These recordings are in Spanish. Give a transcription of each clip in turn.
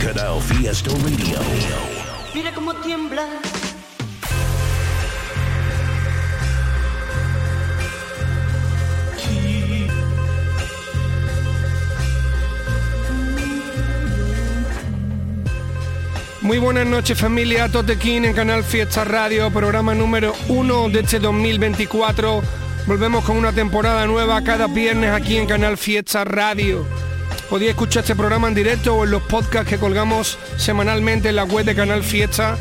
Canal Fiesta Radio. Mira cómo tiembla. Muy buenas noches familia, Totequín en Canal Fiesta Radio, programa número uno de este 2024. Volvemos con una temporada nueva cada viernes aquí en Canal Fiesta Radio. Podéis escuchar este programa en directo o en los podcasts que colgamos semanalmente en la web de Canal Fiesta.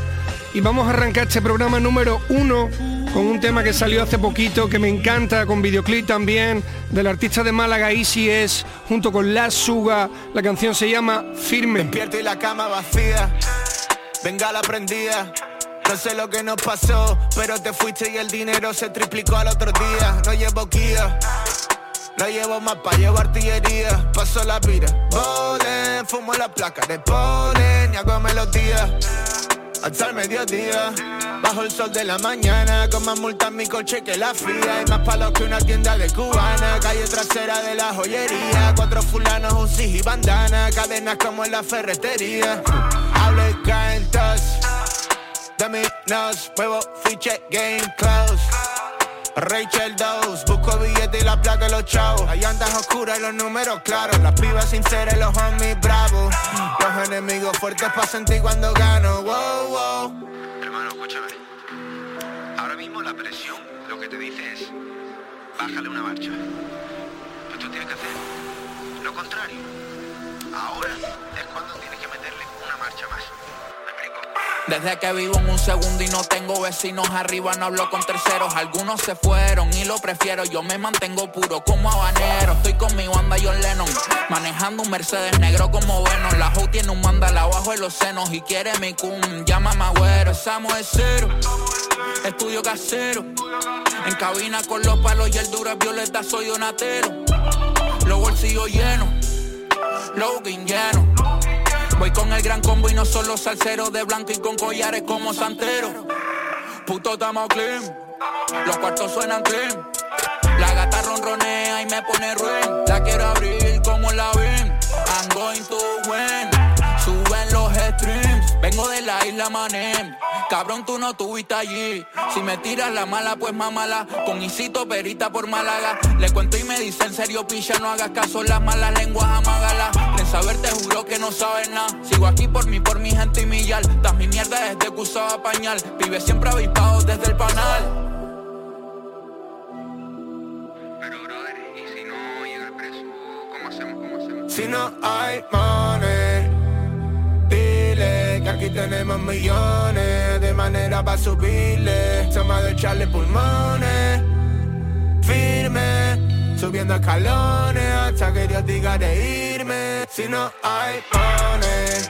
Y vamos a arrancar este programa número uno con un tema que salió hace poquito, que me encanta, con videoclip también, del artista de Málaga Easy es, junto con La Suga. La canción se llama Firme. Despierto y la cama vacía. Venga la prendida. No sé lo que nos pasó, pero te fuiste y el dinero se triplicó al otro día. No llevo guía. No llevo mapa, llevo artillería. Paso la pira. Polen, fumo la placa de polen y hago melodía. Hasta el mediodía. Bajo el sol de la mañana, con más multas mi coche que la fría. Y más palos que una tienda de cubana. Calle trasera de la joyería. Cuatro fulanos, un y bandana. Cadenas como en la ferretería. Hablo y caen. De mí nos muevo, fiche, game close. Rachel Dawes, busco billete y la plata de los chavos. Hay andas oscuras y los números claros. Las pibas sinceras y los homies bravos. Los enemigos fuertes para sentir cuando gano. Wow, wow. Hermano, escúchame. Ahora mismo la presión lo que te dice es bájale una marcha. Pero tú tienes que hacer lo contrario. Ahora es cuando tienes que meterle una marcha más. Desde que vivo en un segundo y no tengo vecinos arriba, no hablo con terceros. Algunos se fueron y lo prefiero. Yo me mantengo puro como habanero. Estoy con mi banda John Lennon, manejando un Mercedes negro como Venom. La Hoe tiene un mandal abajo en los senos y quiere mi cum. Llama agüero, estamos de cero. Estudio casero. En cabina con los palos y el duro es violeta, soy donatero. Los bolsillos llenos, Logan lleno. Voy con el gran combo y no solo salsero de blanco y con collares como santero. Puto tamo clean, los cuartos suenan clean. La gata ronronea y me pone ruin. La quiero abrir como la ven. I'm going to win. Suben los streams. Vengo de la isla Manem. Cabrón, tú no tuviste allí. Si me tiras la mala, pues mamala. Con Isito Perita por Málaga. Le cuento y me dice en serio, picha, no hagas caso. Las malas lenguas, amágalas. Saber te juro que no sabes nada. Sigo aquí por mí, por mi gente y mi yal. Das mi mierda desde que usaba pañal. Vive siempre avispado desde el panal. Pero, brother, ¿y si no llega el preso? ¿Cómo hacemos? ¿Cómo hacemos? Si no hay money, dile que aquí tenemos millones de manera para subirle. Toma de echarle pulmones, firme, subiendo escalones hasta que Dios diga de irme. Si no hay money,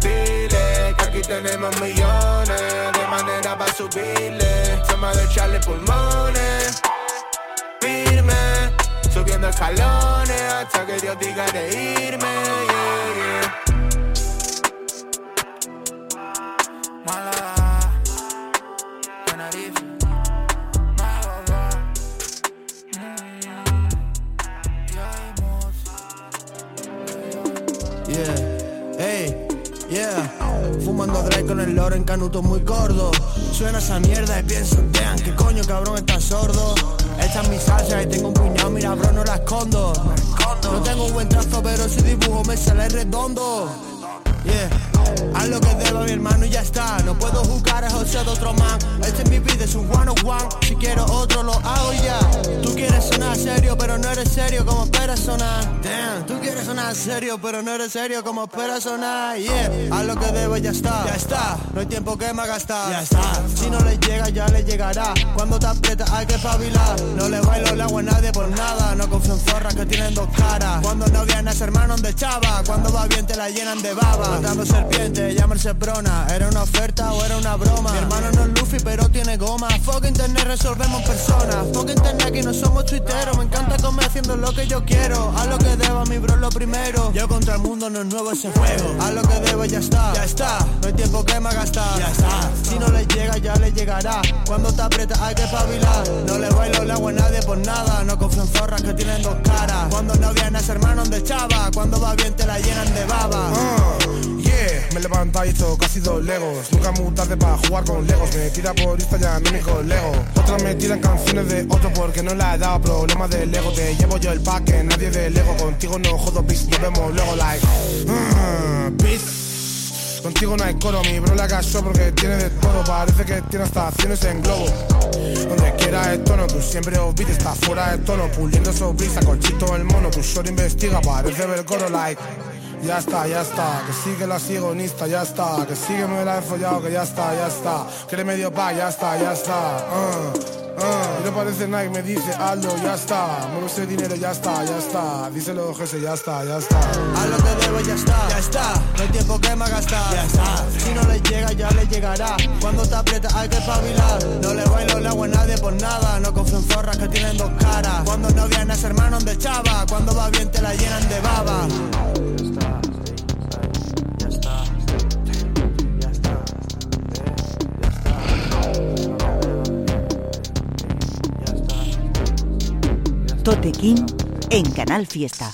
dile que aquí tenemos millones de manera para subirle. Toma de echarle pulmones, firme, subiendo escalones hasta que Dios diga de irme. yeah, Con el loro en canuto muy gordo. Suena esa mierda y pienso, damn, qué coño cabrón estás sordo. Esta es mi salsa y tengo un puñado, mira bro, no la escondo. No tengo un buen trazo, pero si dibujo me sale redondo. Yeah. Haz lo que deba mi hermano y ya está No puedo jugar a José de otro man Este es mi vida, es un one on one Si quiero otro lo hago ya Tú quieres sonar serio pero no eres serio como esperas sonar Damn, tú quieres sonar serio, pero no eres serio como espera sonar. Yeah, haz lo que debo ya está. Ya está, no hay tiempo que me gastar. Ya está, si no le llega ya le llegará. Cuando te aprieta hay que espabilar. No le bailo el agua a nadie por nada. No confío en zorras que tienen dos caras. Cuando no vienes hermanos de chava. Cuando va bien te la llenan de baba. Matando serpiente, llamarse brona. ¿Era una oferta o era una broma? Mi hermano no es Luffy pero tiene goma. Fuck internet resolvemos personas. Fuck internet aquí no somos tuiteros. Me encanta comer haciendo lo que yo quiero. Haz lo que debo, mi bro, lo primero. Yo contra el mundo no es nuevo ese juego. Haz lo que debo, ya está. Ya está. No hay tiempo que me gastar. Ya está. Si no le llega, ya le llegará. Cuando te aprieta hay que espabilar. No le bailo el agua a nadie por nada. No confío en zorras que tienen dos caras. Cuando no vienes hermanos de chava. Cuando va bien te la llenan de baba. Hizo casi dos legos. Nunca muy tarde para jugar con legos. Me tira por Instagram, no con Lego. Otras me tiran canciones de otro porque no la he dado problemas de Lego. Te llevo yo el pack, nadie de Lego. Contigo no jodo, bis, nos vemos luego, like. Uh, bis. Contigo no hay coro, mi bro la casó porque tiene de todo. Parece que tiene hasta acciones en globo. Donde quiera el tono, tú siempre olvides, estás fuera de tono. Puliendo esos brisa, colchito el mono. Tu short investiga, parece ver coro, like. Ya está, ya está, que sigue la sigonista, ya está, que sigue me la he follado, que ya está, ya está, que le medio pa, ya está, ya está, uh, uh. Y no parece Nike, me dice hazlo, ya está, mueve ese dinero, ya está, ya está, díselo Jesse, ya está, ya está. Haz lo que debo, ya está, ya está, no hay tiempo que me gastar, ya está, si no le llega, ya le llegará, cuando te aprieta hay que espabilar, no le bailo el agua a nadie por nada, no confío en zorras que tienen dos caras, cuando no vienes hermanos de chava, cuando va bien te la llenan de baba. Totequín en Canal Fiesta.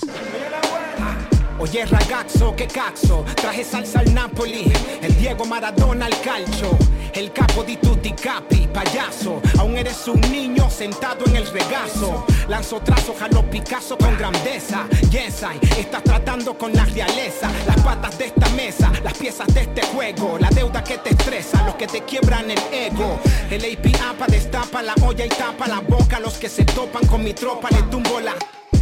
Oye ragazzo, que caxo, traje salsa al Napoli, el Diego Maradona al calcio, el capo di tutti capi, payaso, aún eres un niño sentado en el regazo, lanzo trazo, jalo Picasso con grandeza, yes estás tratando con la realeza, las patas de esta mesa, las piezas de este juego, la deuda que te estresa, los que te quiebran el ego, el APA pa destapa la olla y tapa la boca, los que se topan con mi tropa le tumbo la...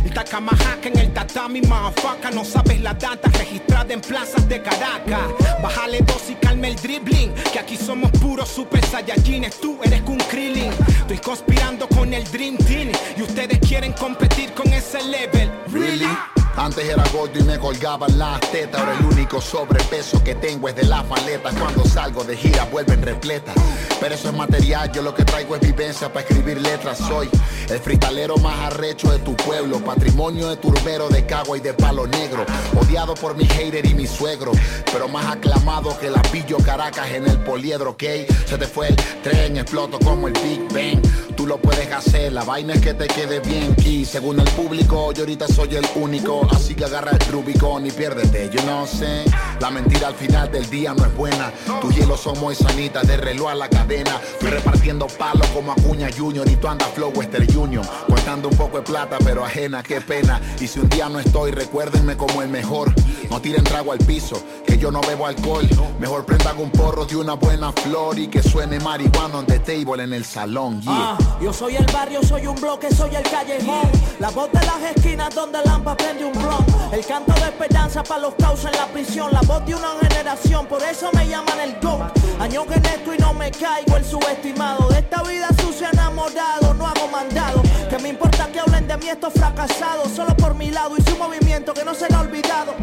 El Takamajaca en el tatami, motherfucker. No sabes la data registrada en plazas de Caracas. Bájale dos y calme el dribbling Que aquí somos puros super saiyajines Tú eres un Krillin. Estoy conspirando con el Dream Team Y ustedes quieren competir con ese level. Really? Antes era gordo y me colgaban las tetas. Ahora el único sobrepeso que tengo es de las maletas. Cuando salgo de gira vuelven repletas. Pero eso es material, yo lo que traigo es vivencia para escribir letras. Soy el fritalero más arrecho de tu pueblo. Patrimonio de turbero de cagua y de palo negro. Odiado por mi hater y mi suegro. Pero más aclamado que la pillo Caracas en el poliedro, ¿ok? Se te fue el tren, exploto como el Big Bang Lo puedes hacer, la vaina es que te quede bien Y según el público, yo ahorita soy el único. Así que agarra el Rubicon y piérdete, yo no sé La mentira al final del día no es buena. Tu hielo son muy sanitas, de reloj a la cadena. Estoy repartiendo palos como Acuña Junior Y tú andas Flow Western Union Contando un poco de plata, pero ajena, qué pena. Y si un día no estoy, recuérdenme como el mejor. No tiren trago al piso, yo no bebo alcohol Mejor prendan un porro de una buena flor Y que suene marihuana on the table en el salón, Ah, yo soy el barrio, soy un bloque, soy el callejón. La voz de las esquinas donde Lampa prende un blon. El canto de esperanza para los causos en la prisión. La voz de una generación, por eso me llaman el GOAT. Año que esto y no me caigo el subestimado. De esta vida sucia enamorado, no hago mandado. Que me importa que hablen de mí estos fracasados. Solo por mi lado y su movimiento que no será olvidado.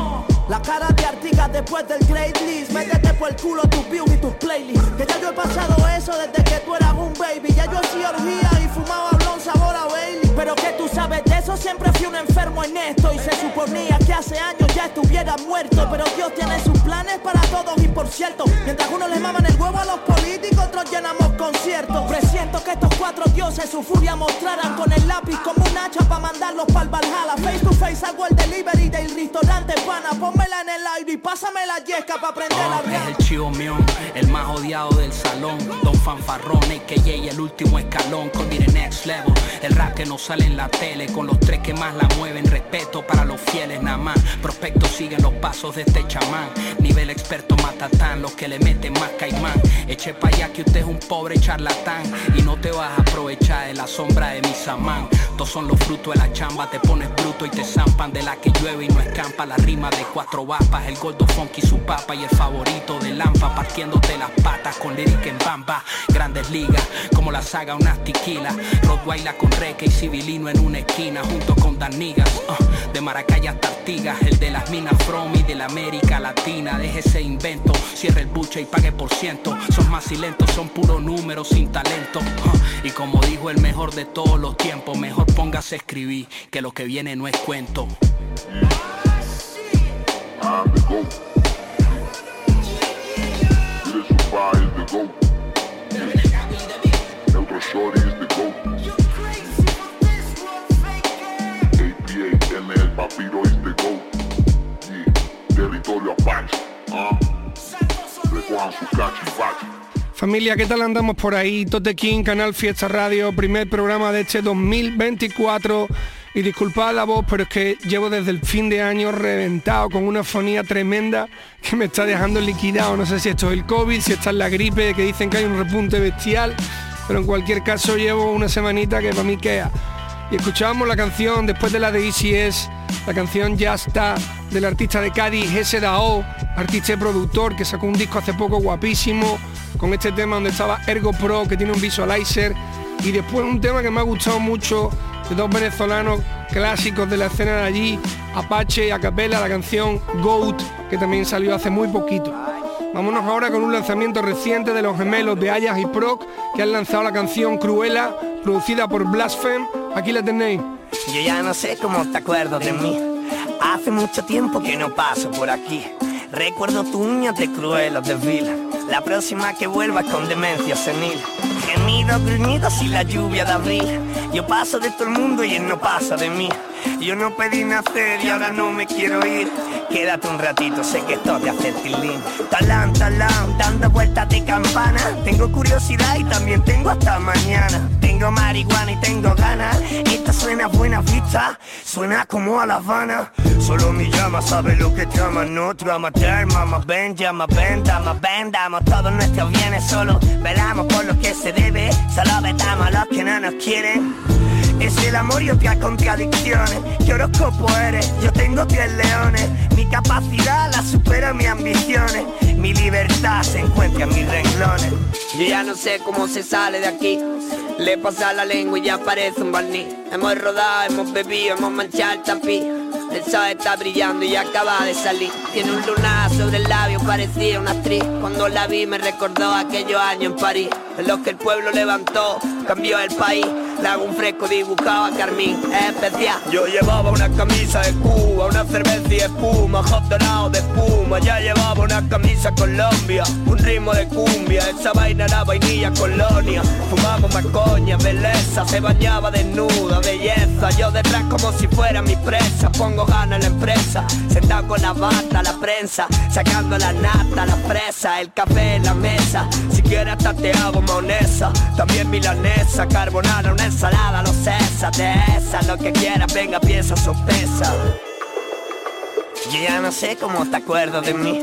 La cara de Artigas después del great list. Métete por el culo tus views y tus playlists. Que ya yo he pasado eso desde que tú eras un baby. Ya yo hacía orgía y fumaba blon sabor a Bailey. Pero que tú sabes de eso, siempre fui un enfermo en esto. Y se suponía que hace años ya estuviera muerto. Pero Dios tiene sus planes para todos. Y por cierto, mientras unos les maman el huevo a los políticos, otros llenamos conciertos. Presiento que estos cuatro dioses su furia mostraran con el lápiz como un hacha para mandarlos para el Valhalla. Face to face hago el delivery del restaurante pana. Pónmela en el aire y pásame la yesca para prender la Es el chivo mío, el más odiado del salón. Don Fanfarrón, AKJ, el último escalón. Con the next level. El rap que no sale en la tele. Con los tres que más la mueven. Respeto para los fieles nada más. Prospectos siguen los pasos de este chamán. Nivel experto matatán. Los que le meten más caimán. Eche pa' allá que usted es un pobre charlatán. Y no te vas a aprovechar de la sombra de mi samán. Estos son los frutos de la chamba, te pones bruto y te zampan de la que llueve y no escampa. La rima de cuatro vapas, el gordo funky su papa y el favorito de Lampa, partiéndote las patas con lyric en bamba. Grandes ligas, como la saga unas tequila. Rottweiler con reque y civilino en una esquina, junto con Danigas. Uh, de Maracay hasta Artigas, el de las minas From y de la América Latina. Deje ese invento, cierre el buche y pague por ciento. Son más silentos, son puro números sin talento. Uh, y como dijo el mejor de todos los tiempos, mejor póngase a escribir, que lo que viene no es cuento. Familia, ¿qué tal andamos por ahí? Tote King, Canal Fiesta Radio, primer programa de este 2024. Y disculpad la voz, pero es que llevo desde el fin de año reventado con una fonía tremenda que me está dejando liquidado. No sé si esto es el COVID, si está es la gripe, que dicen que hay un repunte bestial, pero en cualquier caso llevo una semanita que para mí queda. Y escuchábamos la canción después de la de ECS, la canción Ya está, del artista de Cádiz, SDAO, artista y productor que sacó un disco hace poco guapísimo, con este tema donde estaba Ergo Pro, que tiene un visualizer, y después un tema que me ha gustado mucho de dos venezolanos clásicos de la escena de allí, Apache y Acapella, la canción Goat, que también salió hace muy poquito. Vámonos ahora con un lanzamiento reciente de los gemelos de Ayas y Proc, que han lanzado la canción Cruela, producida por Blaspheme. Aquí la tenéis. Yo ya no sé cómo te acuerdo de mí. Hace mucho tiempo que no paso por aquí. Recuerdo tu uñas de cruelos de vila. La próxima que vuelva con demencia senil. Gemidos, gruñidos y la lluvia de abril. Yo paso de todo el mundo y él no pasa de mí. Yo no pedí nacer y ahora no me quiero ir. Quédate un ratito, sé que esto te hace tilín. Talán, talán, dando vueltas de campana. Tengo curiosidad y también tengo hasta mañana. Tengo marihuana y tengo ganas. Esta suena buena vista, suena como a La Habana. Solo mi llama sabe lo que llama, no trama ven, llama, ven, dama, ven, damos todos nuestros bienes. Solo velamos por lo que se debe, solo vetamos a los que no nos quieren. Es el amor y otras contradicciones. ¿Qué horóscopo eres? Yo tengo tres leones. Mi capacidad la supera mis ambiciones. Mi libertad se encuentra en mis renglones. Yo ya no sé cómo se sale de aquí. Le pasa la lengua y ya parece un barniz. Hemos rodado, hemos bebido, hemos manchado el tapiz. El sol está brillando y acaba de salir. Tiene un lunar sobre el labio, parecía una actriz. Cuando la vi me recordó aquellos años en París. En los que el pueblo levantó, cambió el país. Le hago un fresco dibujado a Carmín, es especial. Yo llevaba una camisa de Cuba, una cerveza y espuma, hot dorado de espuma. Ya llevaba una camisa Colombia, un ritmo de cumbia. Esa vaina era vainilla colonia. Fumamos más coña, belleza, se bañaba desnuda, belleza. Yo detrás como si fuera mi presa. Pongo ganas en la empresa, sentado con la bata, la prensa, sacando la nata, la fresa, el café en la mesa. Si quieres hasta te hago maonesa, también milanesa, carbonara, ensalada, no cesa de esa, lo que quieras, venga, piensa, sopesa. Yo ya no sé cómo te acuerdas de mí.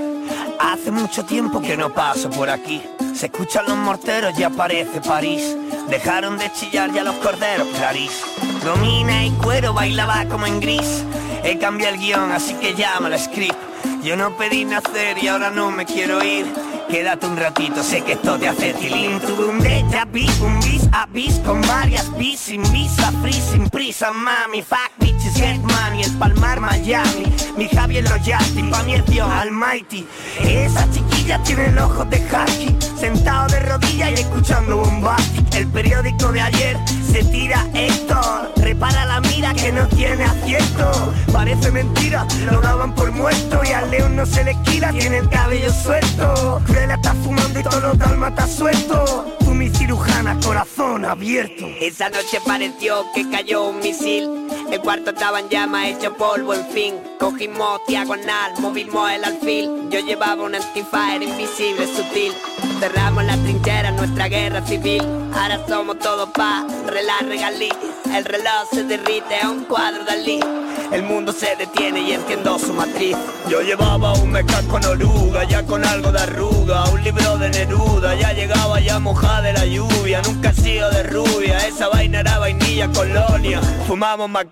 Hace mucho tiempo que no paso por aquí. Se escuchan los morteros y aparece París. Dejaron de chillar ya los corderos, Clarís. Domina y cuero bailaba como en gris. He cambiado el guion, así que llama la script. Yo no pedí nacer y ahora no me quiero ir. Quédate un ratito, sé que esto te hace tilín. Tuve un déjà vu, un bis a bis Con varias bis, sin visa, free, sin prisa Mami, fuck bitches, get money El Palmar, Miami. Mi Javier Justin, pa' mi Dios Almighty. Esa chiquilla tiene el ojo de Haki Sentado de rodillas y escuchando Bombastic El periódico de ayer se tira Héctor Repara la mira que no tiene acierto. Parece mentira, lo daban por muerto Y al león no se le quita, tiene el cabello suelto. La está fumando y todos los dálmatas sueltos. Tú mi cirujana, corazón abierto. Esa noche pareció que cayó un misil. El cuarto estaba en llamas, hecho polvo, en fin. Cogimos diagonal, movimos el alfil. Yo llevaba un antifire invisible, sutil. Cerramos la trinchera, nuestra guerra civil. Ahora somos todos pa' relar regalí. El reloj se derrite a un cuadro de allí. El mundo se detiene y entiendo su matriz. Yo llevaba un meca con oruga, ya con algo de arruga. Un libro de Neruda, ya llegaba ya mojada de la lluvia. Nunca he sido de rubia, esa vaina era vainilla Colonia. Fumamos más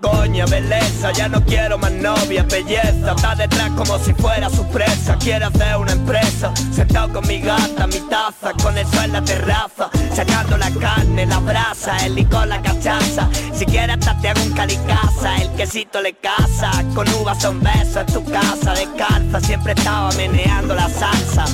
belleza, ya no quiero más novia, belleza. Está detrás como si fuera su presa. Quiere hacer una empresa, sentado con mi gata, mi taza, con el sol en la terraza. Sacando la carne, la brasa, el licor, la cachaza. Si quieres hasta hago un calicasa, el quesito le Con uvas son besos en tu casa, descalza, siempre estaba meneando la salsa.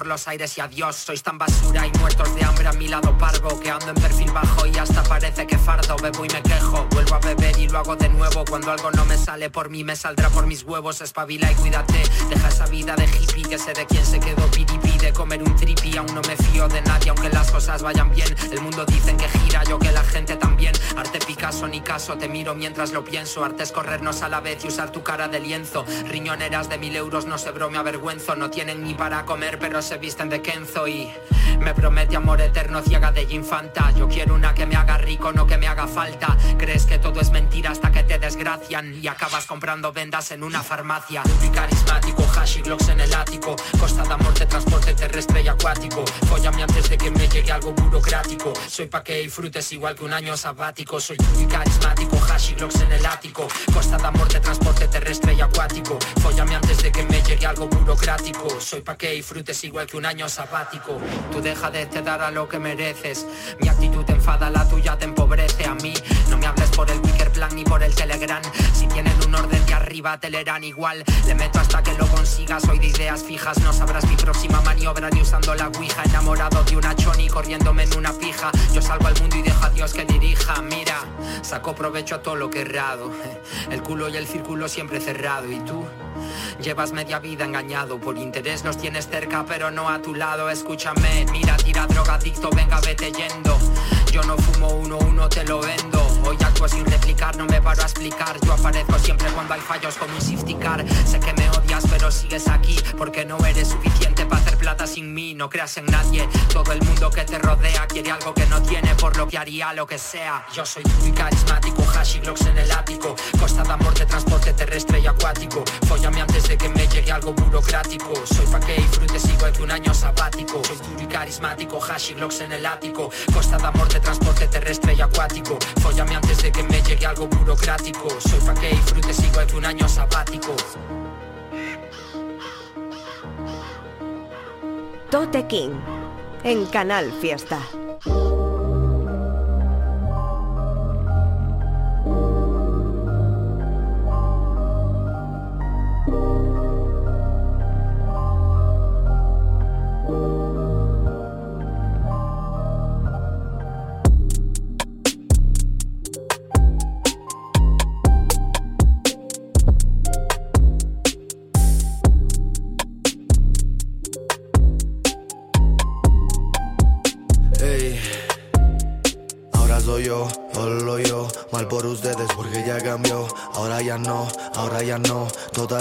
Por los aires y adiós. Sois tan basura y muertos de hambre a mi lado parvo Que ando en perfil bajo y hasta parece que fardo. Bebo y me quejo, vuelvo a beber y lo hago de nuevo. Cuando algo no me sale por mí me saldrá por mis huevos. Espabila y cuídate, deja esa vida de hippie Que sé de quién se quedó piripi de comer un tripi Aún no me fío de nadie aunque las cosas vayan bien. El mundo dicen que gira, yo que la gente también. Arte Picasso ni caso, te miro mientras lo pienso. Arte es corrernos a la vez y usar tu cara de lienzo. Riñoneras de mil euros, no sé bro, me avergüenzo. No tienen ni para comer pero se visten de Kenzo Y me promete amor eterno, ciega de infanta Yo quiero una que me haga rico, no que me haga falta. Crees que todo es mentira hasta que te desgracian Y acabas comprando vendas en una farmacia. Muy carismático, hash y en el ático. Costa de amor de transporte terrestre y acuático. Fóllame antes de que me llegue algo burocrático. Soy pa' que disfrutes igual que un año sabático. Soy muy carismático, hash y en el ático. Costa de amor de transporte terrestre y acuático. Fóllame antes de que me llegue algo burocrático. Soy pa' que disfrutes igual que un año sabático deja de te dar a lo que mereces. Mi actitud te enfada, la tuya te empobrece a mí. No me hables por el Wicker Plan ni por el Telegram. Si tienen un orden de arriba te leerán igual. Le meto hasta que lo consigas, soy de ideas fijas No sabrás mi próxima maniobra ni usando la ouija. Enamorado de una choni corriéndome en una pija. Yo salgo al mundo y dejo a Dios que dirija. Mira, saco provecho a todo lo que errado. El culo y el círculo siempre cerrado. ¿Y tú? Llevas media vida engañado Por interés nos tienes cerca pero no a tu lado. Escúchame, mira, tira droga adicto, venga vete yendo Yo no fumo uno, uno te lo vendo. Hoy actúo sin replicar, no me paro a explicar. Yo aparezco siempre cuando hay fallos como un safety car. Sé que me odias pero sigues aquí Porque no eres suficiente para hacer plata sin mí. No creas en nadie, todo el mundo que te rodea Quiere algo que no tiene por lo que haría lo que sea. Yo soy muy carismático, hash y en el ático. Costa de amor de transporte terrestre y acuático. Fóllame antes de que me llegue algo burocrático. Soy pa' que disfrutes igual que un año sabático. Soy duro y carismático, hash y en el ático. Costa de amor de transporte terrestre y acuático. Fóllame antes de que me llegue algo burocrático. Soy pa' que disfrutes igual que un año sabático. Tote King en Canal Fiesta.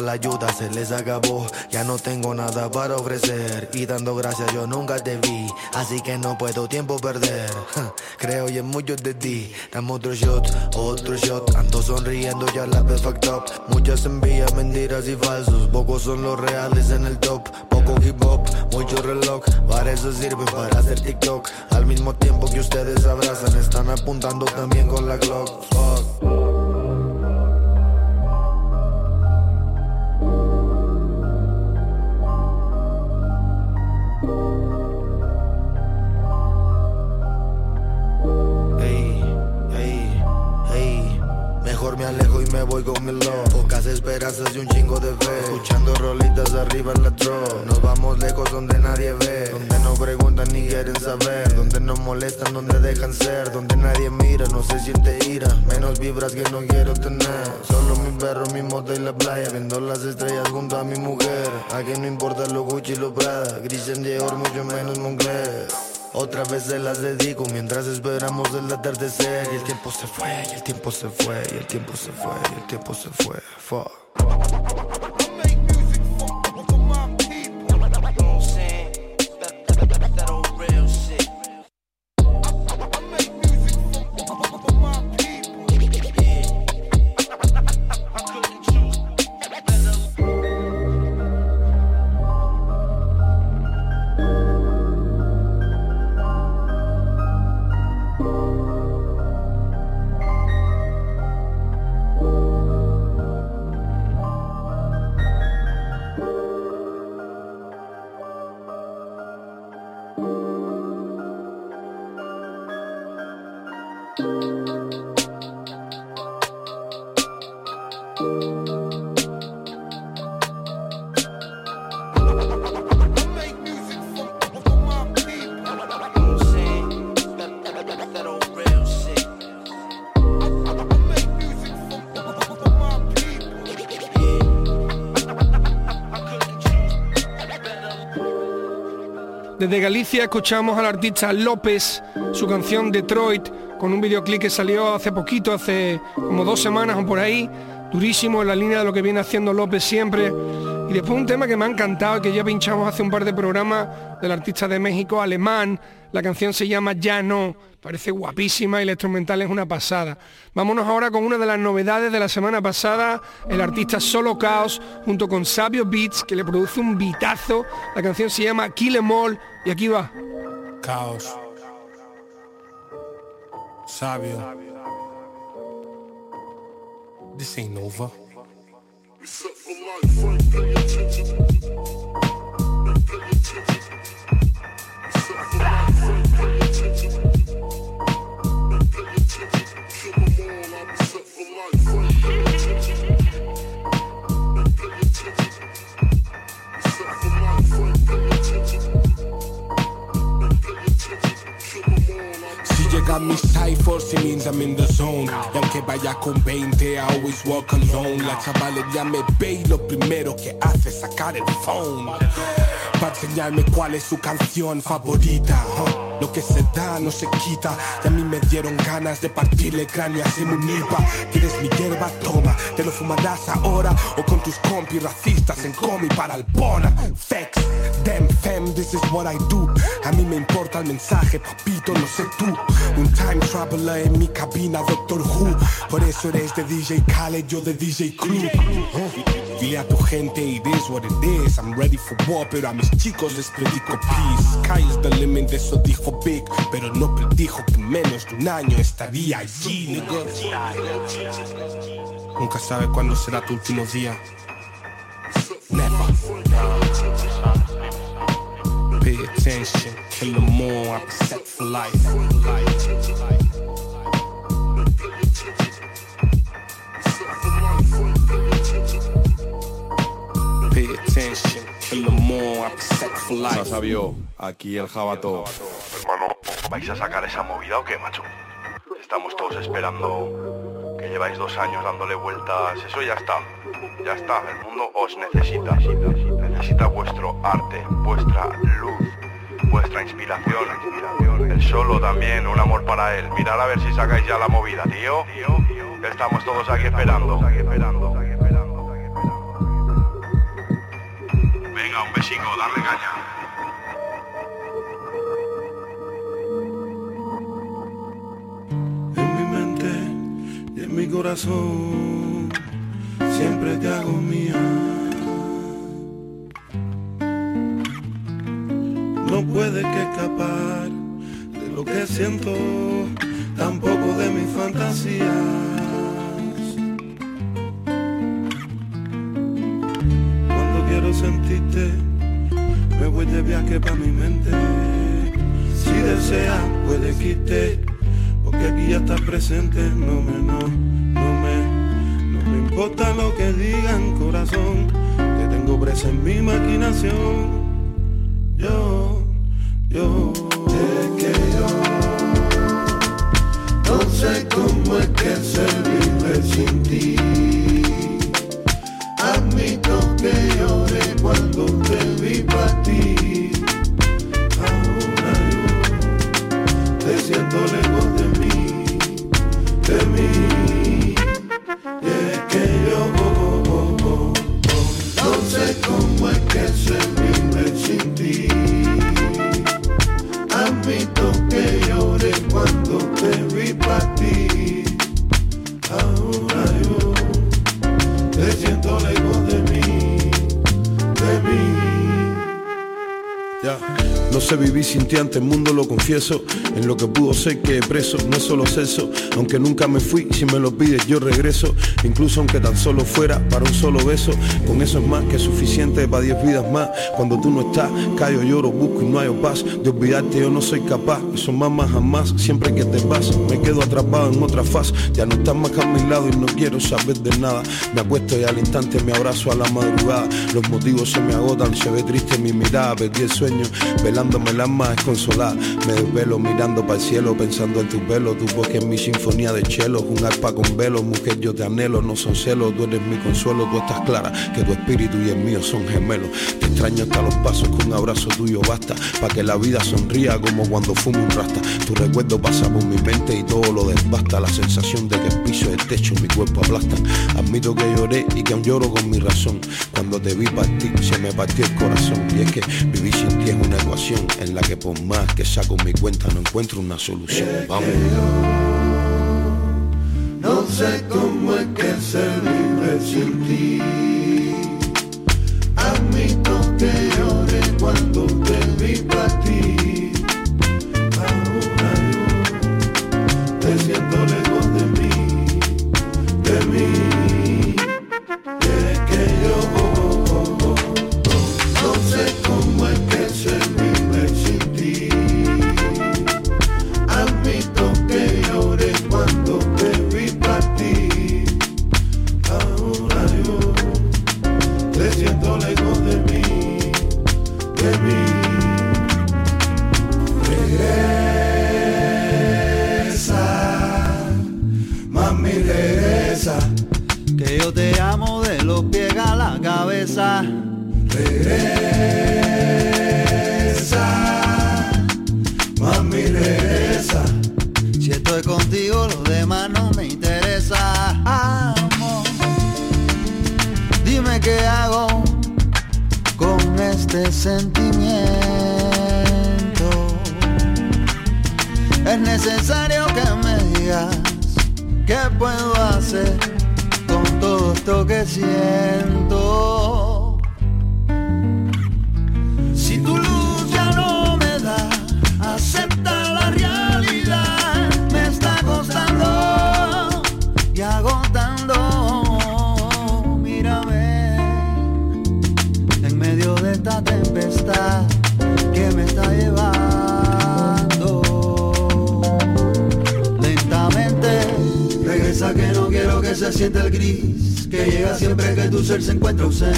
La ayuda se les acabó. Ya no tengo nada para ofrecer y dando gracias yo nunca te vi, así que no puedo tiempo perder. Creo y en muchos de ti, dame otro shot, otro shot. Ando sonriendo ya la vez fucked up. Muchas envías mentiras y falsos, pocos son los reales en el top. Poco hip hop, mucho reloj, para eso sirve para hacer TikTok. Al mismo tiempo que ustedes abrazan, están apuntando también con la Glock. Mi. Pocas esperanzas y un chingo de fe. Escuchando rolitas arriba en la tro. Nos vamos lejos donde nadie ve. Donde no preguntan ni quieren saber. Donde no molestan, donde dejan ser. Donde nadie mira, no se siente ira. Menos vibras que no quiero tener. Solo mi perro, mi moto y la playa. Viendo las estrellas junto a mi mujer. A quien no importa lo Gucci y lo Prada. Christian Dior, mucho menos Moncler. Otra vez se las dedico mientras esperamos el atardecer. Y el tiempo se fue, y el tiempo se fue, y el tiempo se fue, y el tiempo se fue. Fuck. Desde Galicia escuchamos al artista López, su canción Detroit, con un videoclip que salió hace poquito, hace como dos semanas o por ahí, durísimo en la línea de lo que viene haciendo López siempre. Y después un tema que me ha encantado, que ya pinchamos hace un par de programas del artista de México, alemán. La canción se llama Ya no, parece guapísima y la instrumental es una pasada. Vámonos ahora con una de las novedades de la semana pasada, el artista Solo Chaos junto con Sabio Beats, que le produce un bitazo. La canción se llama Kill Em All y aquí va. Caos. Sabio. This ain't over. Llegan mis typhos, it means I'm in the zone. Y aunque vaya con 20, I always walk alone. La chavalería me ve y lo primero que hace es sacar el phone. Para enseñarme cuál es su canción favorita. Lo que se da no se quita. Y a mí me dieron ganas de partirle cráneo a Simunipa. ¿Quieres mi hierba? Toma. Te lo fumarás ahora o con tus compis racistas en comi para el bona. Fex, dem, fem, this is what I do. A mí me importa el mensaje, papito, no sé tú. Un time traveler en mi cabina, Doctor Who. Por eso eres de DJ Khaled, yo de DJ. Uh, Dile a tu gente, it is what it is. I'm ready for war, pero a mis chicos les predico peace. Sky is the limit, eso dijo Big. Pero no predijo que en menos de un año estaría allí. Nunca sabes cuándo será tu último día. Never. Pay attention, kill them more, I'm set for life. Sabio, aquí el jabato. Hermano, ¿vais a sacar esa movida o qué, macho? Estamos todos esperando que lleváis dos años dándole vueltas. Eso ya está. Ya está. El mundo os necesita. Necesita vuestro arte, vuestra luz, vuestra inspiración. El solo también, un amor para él. Mirad a ver si sacáis ya la movida, tío. Estamos todos aquí esperando. Venga, un besico, dale caña. en mi mente y en mi corazón siempre te hago mía. No puedes que escapar de lo que siento, tampoco de mis fantasías. Quiero sentirte, me voy de viaje para mi mente. Si deseas, puede quite porque aquí ya estás presente, no me, no, me, no me importa lo que digan, corazón, te tengo presa en mi maquinación. Yo, yo, es que yo no sé cómo es que se sin ti. cuando te para ti. Ahora yo te siento lejos de mí, de mí. Y es que yo oh, oh, no sé cómo es que se vive sin ti. Admito que lloré cuando vivir sin ti el mundo, lo confieso. En lo que pudo ser que preso, no es solo sexo. Aunque nunca me fui, si me lo pides yo regreso. Incluso aunque tan solo fuera para un solo beso. Con eso es más que suficiente para diez vidas más. Cuando tú no estás, callo, lloro, busco y no hay paz. De olvidarte yo no soy capaz. Eso más jamás. Siempre que te vas, me quedo atrapado en otra faz. Ya no estás más a mi lado y no quiero saber de nada. Me acuesto y al instante me abrazo a la madrugada. Los motivos se me agotan, se ve triste mi mirada. Perdí el sueño, velándome el alma desconsolada. Me desvelo mirando para el cielo, pensando en tu pelo. Tu voz que es mi sinfonía de chelos. Un arpa con velo, mujer, yo te anhelo. No son celos, tú eres mi consuelo. Tú estás clara que tu espíritu y el mío son gemelos. Te extraño hasta los pasos, con un abrazo tuyo basta. Para que la vida sonría como cuando fumo un rasta. Tu recuerdo pasa por mi mente y todo lo desbasta. La sensación de que el piso, el techo, mi cuerpo aplastan. Admito que lloré y que aún lloro con mi razón. Cuando te vi partir, se me partió el corazón. Y es que vivir sin ti es una ecuación en la que por más que saco mi cuenta no encuentro una solución. Vamos. No sé cómo es que se vive sin ti. Admito que lloré cuando te vi partir. Ahora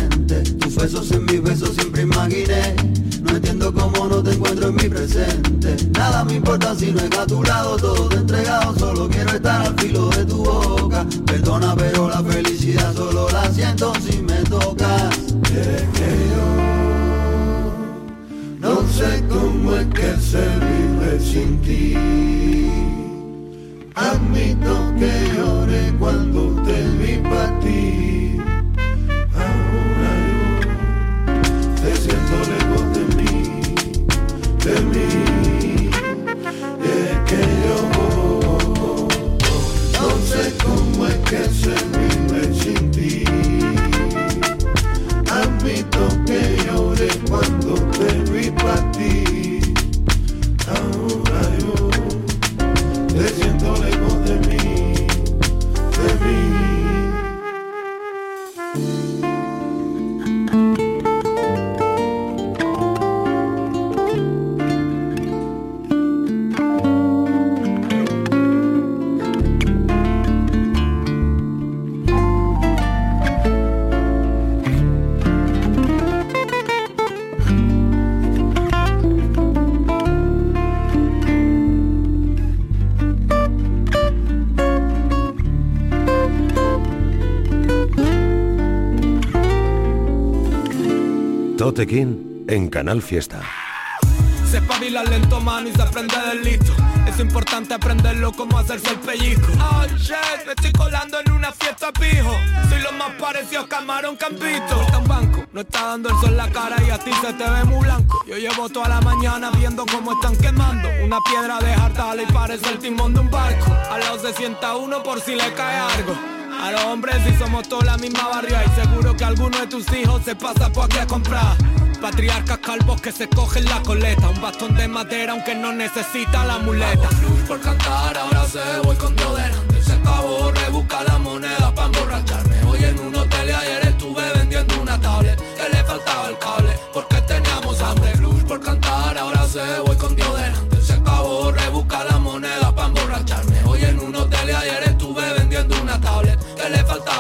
ausente. Tus besos en mis besos siempre imaginé. No entiendo cómo no te encuentro en mi presente. Nada me importa si no es a tu lado, todo te entregado. Solo quiero estar al filo de tu boca. Perdona, pero la felicidad solo la siento si me tocas. Es que yo no sé cómo es que se vive sin ti. Admito que lloré cuando te vi partir. Ahora de mí. Es que yo no sé cómo es que se vive sin ti. Admito que lloré cuando te vi partir. King en Canal Fiesta. Se espabila lento mano y se aprende del listo Es importante aprenderlo como hacerse el pellizco. Oh shit, me estoy colando en una fiesta pijo. Soy lo más parecido camarón campito Está un banco, no está dando el sol la cara y a ti se te ve muy blanco. Yo llevo toda la mañana viendo cómo están quemando. Una piedra de jartala y parece el timón de un barco. Al lado se sienta uno por si le cae algo a los hombres si somos todos la misma barriga y seguro que alguno de tus hijos se pasa por aquí a comprar. patriarcas calvos que se cogen la coleta. Un bastón de madera aunque no necesita la muleta. por cantar, ahora se voy con Dios delante. Se acabó, rebusca la moneda para emborracharme. Hoy en un hotel y ayer estuve vendiendo una tablet. Que le faltaba el cable porque teníamos hambre. Blues por cantar, ahora se voy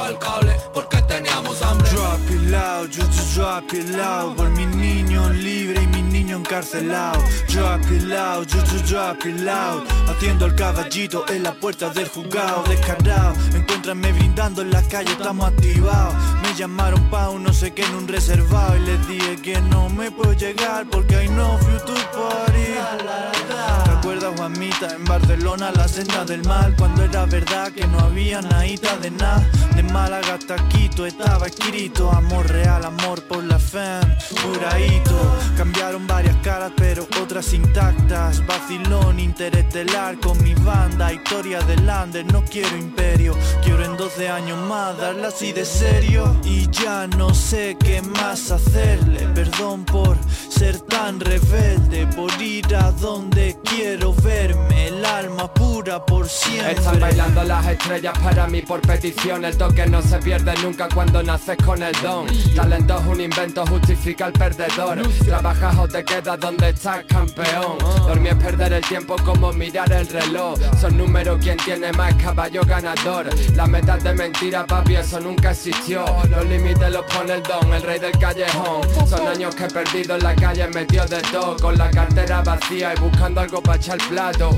el cable porque teníamos hambre. Drop it loud, just drop it loud. Por mi niño libre y mi niño encarcelado. Drop it loud, just drop it loud. Haciendo el caballito en la puerta del juzgado. Descarado, encuéntrame brindando en la calle, estamos activados. Me llamaron pa' un no sé qué en un reservado Y les dije que no me puedo llegar porque hay no future party ¿Recuerdas Juanita en Barcelona, la senda del mal. Cuando era verdad que no había nadita de nada. De Málaga hasta Quito estaba escrito Amor real, amor por la fe, puradito Cambiaron varias caras pero otras intactas. Vacilón interestelar con mi banda Historia de Lander, no quiero imperio Quiero en 12 años más darla así de serio. Y ya no sé qué más hacerle Perdón por ser tan rebelde Por ir a donde quiero verme El alma pura por siempre. Están bailando las estrellas para mí por petición. El toque no se pierde nunca cuando naces con el don. Talento es un invento, justifica el perdedor. Trabajas o te quedas donde estás campeón. Dormir es perder el tiempo como mirar el reloj. Son números quien tiene más caballo ganador. La meta de mentira papi eso nunca existió. Los límites los pone el don, el rey del callejón. Son años que he perdido en la calle metido de todo Con la cartera vacía y buscando algo para echar plato.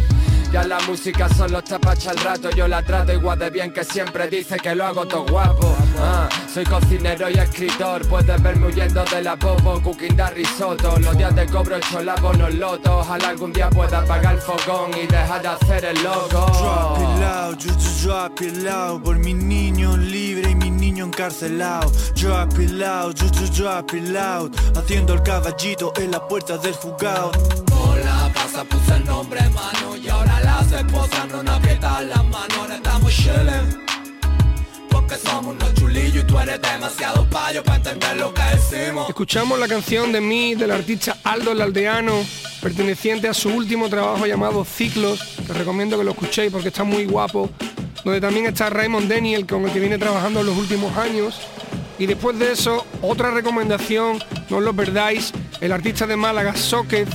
Ya la música solo está pa' echar el rato. Yo la trato igual de bien que siempre dice que lo hago todo guapo. Ah, Soy cocinero y escritor. Puedes verme huyendo de la bobo Cooking da risotto. Los días de cobro hecho la los lotos. Ojalá algún día pueda apagar el fogón Y dejar de hacer el loco. Drop it loud, just drop it loud. Por mi niño libre y mi niño encarcelado. Drop it loud, just drop it loud. Haciendo el caballito en la puerta del juzgado. Hola, pasa, puse el nombre mano Y ahora las esposas no nos aprietan las manos Ahora estamos y tú eres demasiado payo para entender lo que decimos Escuchamos la canción de mí del artista Aldo el Aldeano, perteneciente a su último trabajo llamado Ciclos. Te recomiendo que lo escuchéis porque está muy guapo. Donde también está Raymond Daniel, con el que viene trabajando en los últimos años. Y después de eso, otra recomendación, no os lo perdáis, el artista de Málaga, Socket,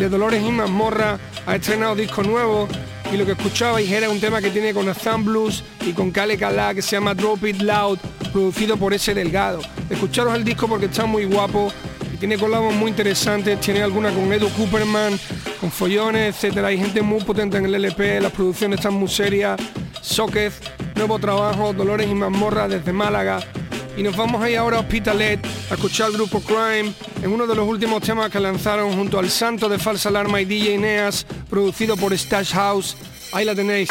de Dolores y Mazmorra, ha estrenado disco nuevo y lo que escuchabais era un tema que tiene con Azam Blues y con Kale Kala que se llama Drop It Loud, producido por ese Delgado. Escucharos el disco porque está muy guapo tiene colabos muy interesantes, tiene alguna con Edu Cooperman, con follones, etcétera. Hay gente muy potente en el LP, las producciones están muy serias. Socket, nuevo trabajo, Dolores y Mazmorra desde Málaga. Y nos vamos ahí ahora a Hospitalet a escuchar al grupo Crime en uno de los últimos temas que lanzaron junto al Santo de Falsa Alarma y DJ Neas, producido por Stash House. Ahí la tenéis.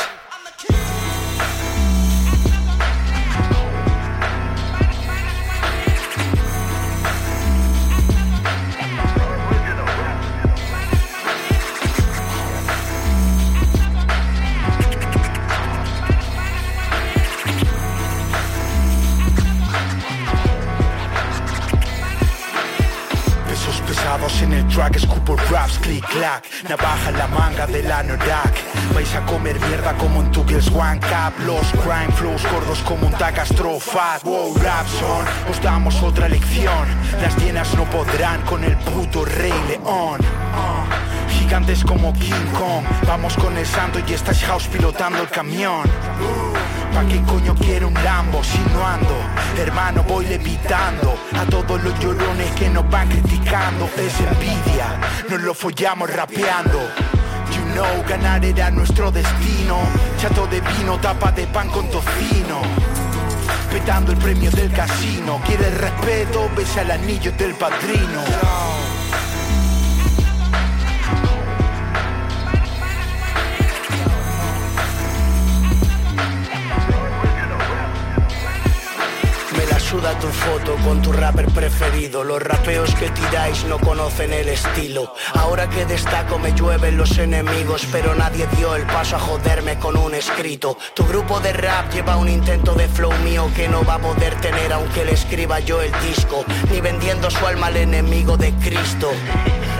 Raps, click clack Navaja la manga de la Norak. Vais a comer mierda como en tu Girls One Cup. Los crime flows gordos como un catastrofa Wow, Rapson, os damos otra lección. Las llenas no podrán con el puto Rey León Gigantes como King Kong. Vamos con el santo y estás house pilotando el camión. ¿Pa' qué coño quiero un Lambo si no ando? Hermano, voy levitando. A todos los llorones que nos van criticando. Es envidia, nos lo follamos rapeando. You know, ganar era nuestro destino. Chato de vino, tapa de pan con tocino. Petando el premio del casino. Quieres respeto, besa el anillo del padrino tu foto con tu rapper preferido. Los rapeos que tiráis no conocen el estilo. Ahora que destaco me llueven los enemigos, pero nadie dio el paso a joderme con un escrito. Tu grupo de rap lleva un intento de flow mío que no va a poder tener aunque le escriba yo el disco. Ni vendiendo su alma al enemigo de Cristo,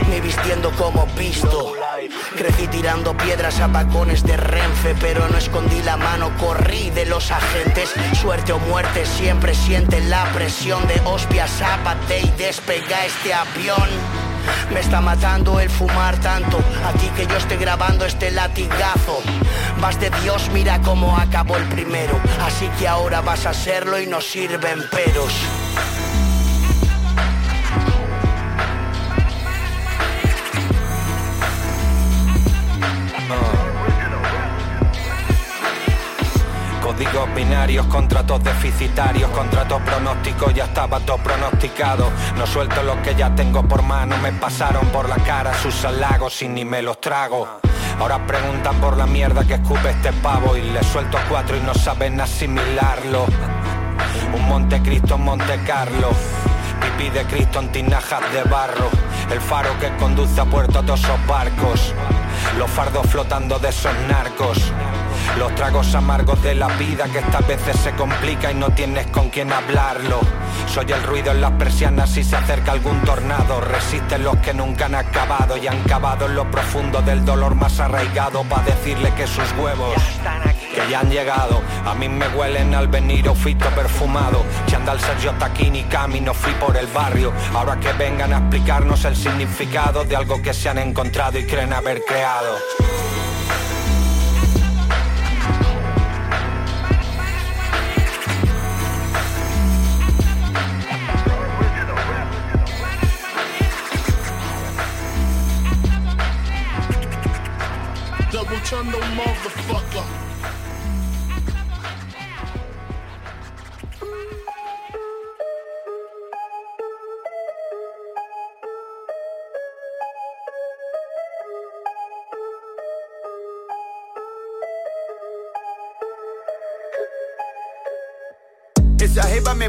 ni vistiendo como pisto. Crecí tirando piedras a vagones de Renfe, pero no escondí la mano, corrí de los agentes. Suerte o muerte, siempre sienten la presión de hostia, zapate y despega este avión. Me está matando el fumar tanto, aquí que yo esté grabando este latigazo. Vas de Dios, mira cómo acabó el primero, así que ahora vas a hacerlo y no sirven peros. Contratos deficitarios, contratos pronósticos, ya estaba todo pronosticado. No suelto lo que ya tengo por mano, me pasaron por la cara sus halagos y ni me los trago. Ahora preguntan por la mierda que escupe este pavo y le suelto cuatro y no saben asimilarlo. Un Montecristo, Monte Carlo. Pipí de Cristo en tinajas de barro. El faro que conduce a puerto a todos esos barcos. Los fardos flotando de esos narcos. Los tragos amargos de la vida que esta veces se complica y no tienes con quién hablarlo. Soy el ruido en las persianas si se acerca algún tornado. Resisten los que nunca han acabado y han cavado en lo profundo del dolor más arraigado para decirle que sus huevos que ya han llegado. A mí me huelen al venir fito perfumado. Si anda el Sergio Taquini, camino fui por el barrio. Ahora que vengan a explicarnos el significado de algo que se han encontrado y creen haber creado. Motherfucker.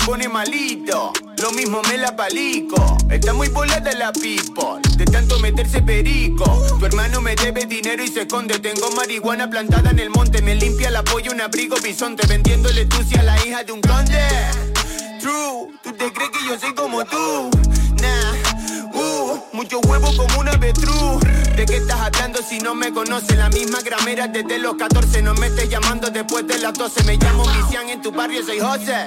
Pone malito, lo mismo me la palico. Está muy volada la people, de tanto meterse perico. Tu hermano me debe dinero y se esconde. Tengo marihuana plantada en el monte, me limpia la polla un abrigo bisonte. Vendiéndole tucia a la hija de un conde. True, ¿tú te crees que yo soy como tú? Nah, mucho huevo como una avestruz. ¿De qué estás hablando si no me conoces? La misma gramera desde los 14. No me estés llamando después de las 12. Me llamo Misian en tu barrio, soy José.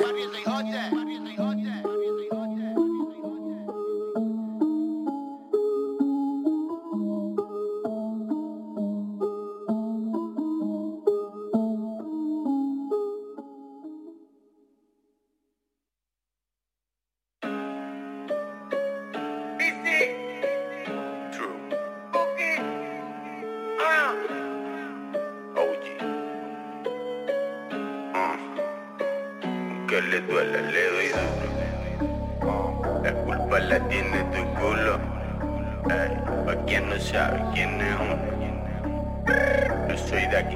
Sabe quién es. Yo soy de aquí,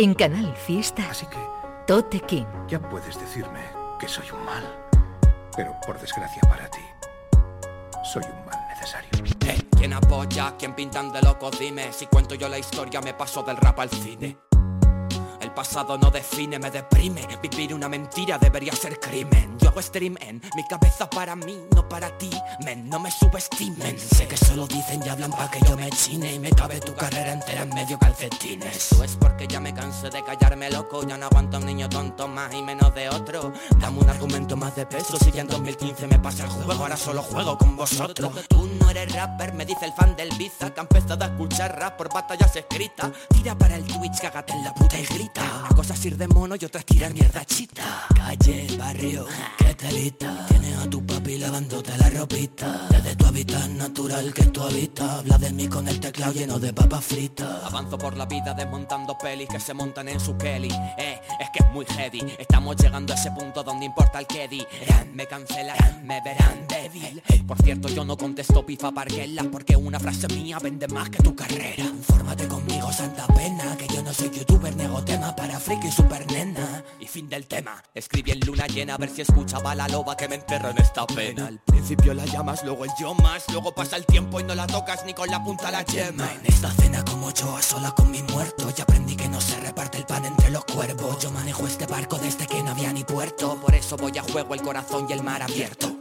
En Canal Fiesta. Así que. Tote King. Ya puedes decirme que soy un mal, pero por desgracia para ti, soy un mal necesario. Eh, ¿Quién apoya? ¿Quién pintan de locos? Dime Si cuento yo la historia me paso del rap al cine pasado no define, me deprime. Vivir una mentira debería ser crimen. Yo hago stream en mi cabeza para mí, no para ti. Men, no me subestimen. Sé que solo dicen y hablan para que yo me chine y me cabe tu carrera entera en medio calcetines. Eso es porque ya me cansé de callarme loco. Ya no aguanto a un niño tonto más y menos de otro. Dame un argumento más de peso. Si ya en 2015 me pasa el juego, ahora solo juego con vosotros. Tú no eres rapper, me dice el fan del Biza que ha empezado a escuchar rap por batallas escritas. Tira para el Twitch, cágate en la puta y grita. Una cosa es ir de mono y otra es tirar mierda chita. Calle, barrio, qué telita. Tienes a tu papi lavándote la ropita. Desde tu hábitat natural que tú habitas. Habla de mí con el teclado lleno de papas fritas. Avanzo por la vida desmontando pelis que se montan en su Kelly. Eh, es que es muy heavy. Estamos llegando a ese punto donde importa el que dirán. Me cancelarán, me verán débil. Por cierto, yo no contesto pifa parguela porque una frase mía vende más que tu carrera. Infórmate conmigo, santa pena, que yo no soy youtuber, nego tema para friki y super nena. Y fin del tema. Escribí en luna llena a ver si escuchaba la loba que me enterró en esta pena. Al principio la llamas, luego el yo más, luego pasa el tiempo y no la tocas ni con la punta la yema. En esta cena como yo a sola con mi muerto, ya aprendí que no se reparte el pan entre los cuervos. Yo manejo este barco desde que no había ni puerto, por eso voy a juego el corazón y el mar abierto.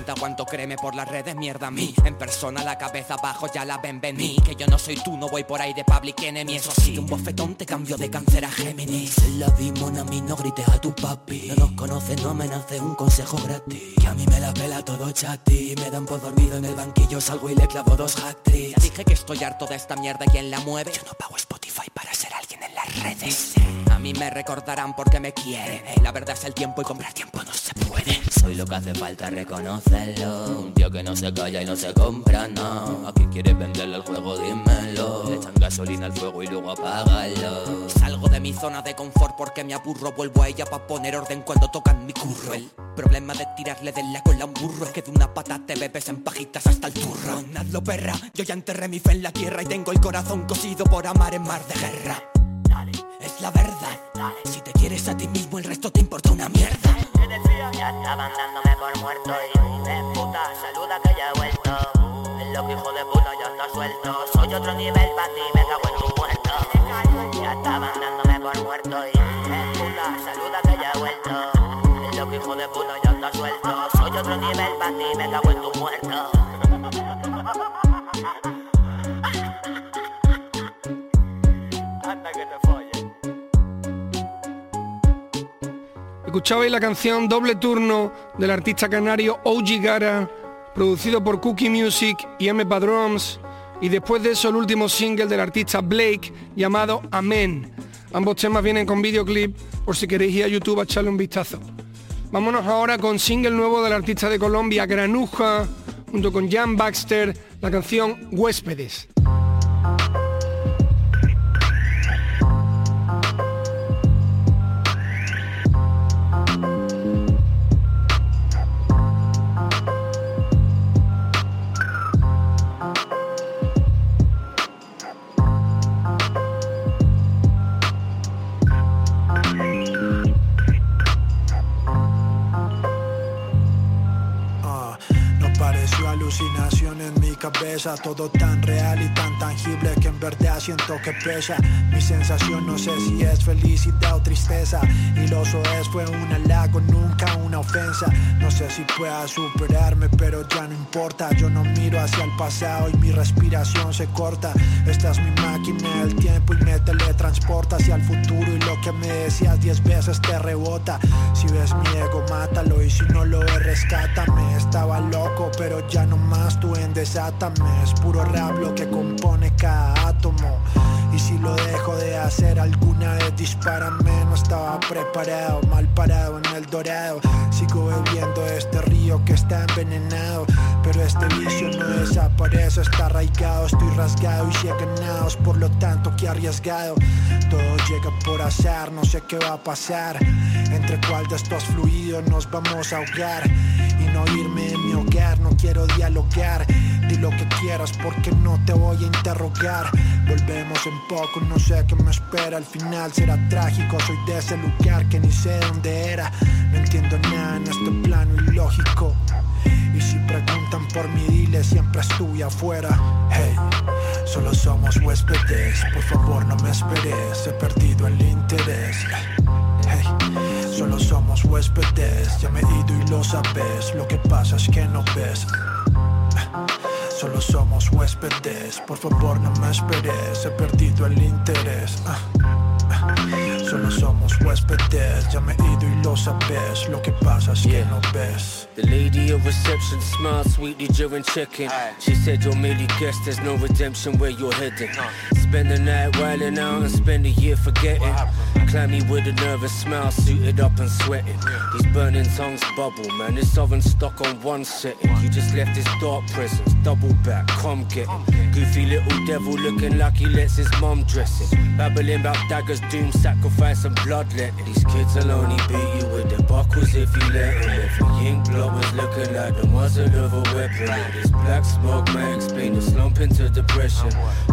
Bastante aguanto, créeme por las redes, mierda a mí. En persona la cabeza abajo ya la ven venir. Que yo no soy tú, no voy por ahí de public enemy Eso sí, un bofetón te cambio de cáncer a Géminis la dimos a mí, no grites a tu papi. No nos conoces, no me nace un consejo gratis. Que a mí me la pela todo chati. Me dan por dormido en el banquillo, salgo y le clavo dos actrices Ya dije que estoy harto de esta mierda, ¿quién la mueve? Yo no pago Spotify para ser alguien en las redes mí me recordarán porque me quieren La verdad es el tiempo y comprar tiempo no se puede. Soy lo que hace falta reconocerlo. Un tío que no se calla y no se compra, no. Aquí quieres venderle el juego, dímelo. Le echan gasolina al fuego y luego apágalo. Salgo de mi zona de confort porque me aburro. Vuelvo a ella para poner orden cuando tocan mi curro. El problema de tirarle de la cola a un burro Es que de una pata te bebes en pajitas hasta el turro Nadlo perra, yo ya enterré mi fe en la tierra Y tengo el corazón cosido por amar en mar de guerra la verdad. Si te quieres a ti mismo, el resto te importa una mierda. Ya estaban dándome por muerto y de puta, saluda que ya he vuelto. El loco hijo de puta ya está suelto. Soy otro nivel para ti, me cago en tu muerto. Ya estaban dándome por muerto y de puta, saluda que ya he vuelto. El loco hijo de puta ya está suelto. Soy otro nivel para ti, me cago en tu muerto. Escuchabais la canción Doble Turno del artista canario OG Gara, producido por Cookie Music y M Drums, y después de eso el último single del artista Blake llamado Amen. Ambos temas vienen con videoclip por si queréis ir a YouTube a echarle un vistazo. Vámonos ahora con single nuevo del artista de Colombia Granuja, junto con Jan Baxter, la canción Huéspedes. Todo tan real y tan tangible que en verdad siento que pesa. Mi sensación no sé si es felicidad o tristeza, y lo es fue un halago, nunca una ofensa. No sé si pueda superarme, pero ya no importa. Yo no miro hacia el pasado y mi respiración se corta. Esta es mi máquina del tiempo y me teletransporta hacia el futuro y lo que me decías diez veces te rebota. Si ves mi ego, mátalo y si no lo ves, rescátame. Estaba loco, pero ya no más tú en desátame. Es puro rap lo que compone cada átomo. Y si lo dejo de hacer alguna vez, dispárame. No estaba preparado, mal parado en el dorado. Sigo bebiendo este río que está envenenado. Pero este vicio no desaparece, está arraigado. Estoy rasgado y si he ganado, es por lo tanto que arriesgado. Todo llega por azar, no sé qué va a pasar. Entre cuál de estos fluidos nos vamos a ahogar. Y no irme en mi no quiero dialogar. Di lo que quieras porque no te voy a interrogar. Volvemos en poco, no sé qué me espera. Al final será trágico, soy de ese lugar que ni sé dónde era. No entiendo nada en este plano ilógico. Y si preguntan por mí, dile siempre estuve afuera. Hey, Solo somos huéspedes, por favor no me esperes, he perdido el interés. Somos huéspedes, ya me he ido y lo sabes, lo que pasa es que no ves. Solo somos huéspedes, por favor no me esperes, he perdido el interés. Solo somos huéspedes, ya me he ido y lo sabes, lo que pasa es que no ves. The lady of reception smiled sweetly during check-in. She said you're merely guest, there's no redemption where you're heading. Spend the night wilding out and spend a year forgetting. Clammy with a nervous smile, suited up and sweating. These burning tongues bubble, man. This oven stuck on one setting. You just left this dark presence, double back, come get him. Goofy little devil looking like he lets his mum dress him. Babbling about daggers, doom, sacrifice, and bloodletting. These kids will only beat you with their buckles if you let them. If your ink was looking like the muzzle of a weapon. And this black smoke may explain the slump into depression.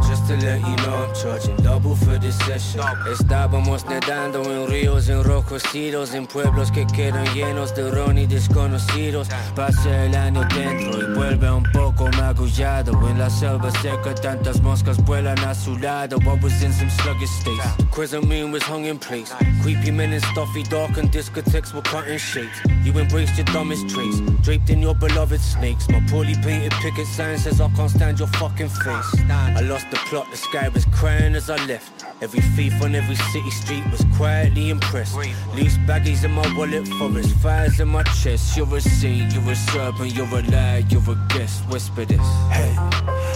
Just to let you know I'm charging double for this session. Estábamos nadando en ríos enrojecidos, en pueblos que quedan llenos de ron y desconocidos. Pasa el año dentro y vuelve un poco magullado. En la selva seca tantas moscas vuelan a su lado. I was in some sluggish states. The crescent moon was hung in place. Creepy men in stuffy dark and discotheques were cutting shapes. You embraced your dumbest traits, draped in your beloved snakes. My poorly painted picket sign says I can't stand your fucking face. I lost the plot, the sky was crying as I left. Every thief on every city street was quietly impressed. Loose baggies in my wallet, forest fires in my chest. You're a saint, you're a serpent, you're a lie, you're a guest. Whisper this. Hey,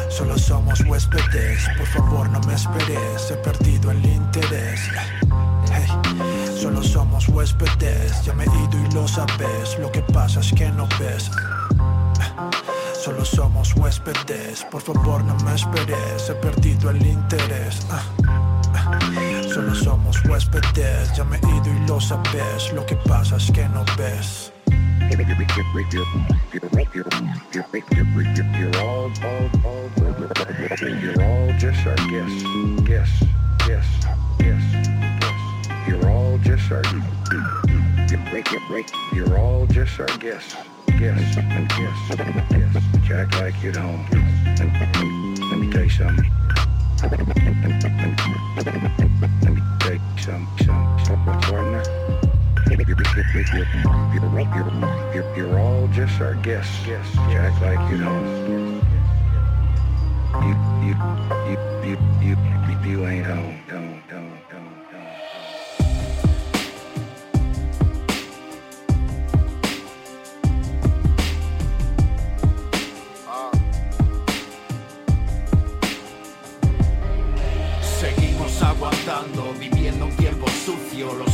solo somos huéspedes, por favor no me esperes, he perdido el interés. Solo somos huéspedes, ya me he ido y lo sabes, lo que pasa es que no ves. Solo somos huéspedes, por favor no me esperes, he perdido el interés. Solo somos huéspedes, ya me he ido y lo sabes, lo que pasa es que no ves. Just our. You're just our, you're all just our guests, guests, and guests, guests. You act like you're at home. Let me tell you something. Let me tell you something, something, partner. You're, you're, you're, you're all just our guests. You act like you know. You, you, you, you, you, you, you ain't home. Don't,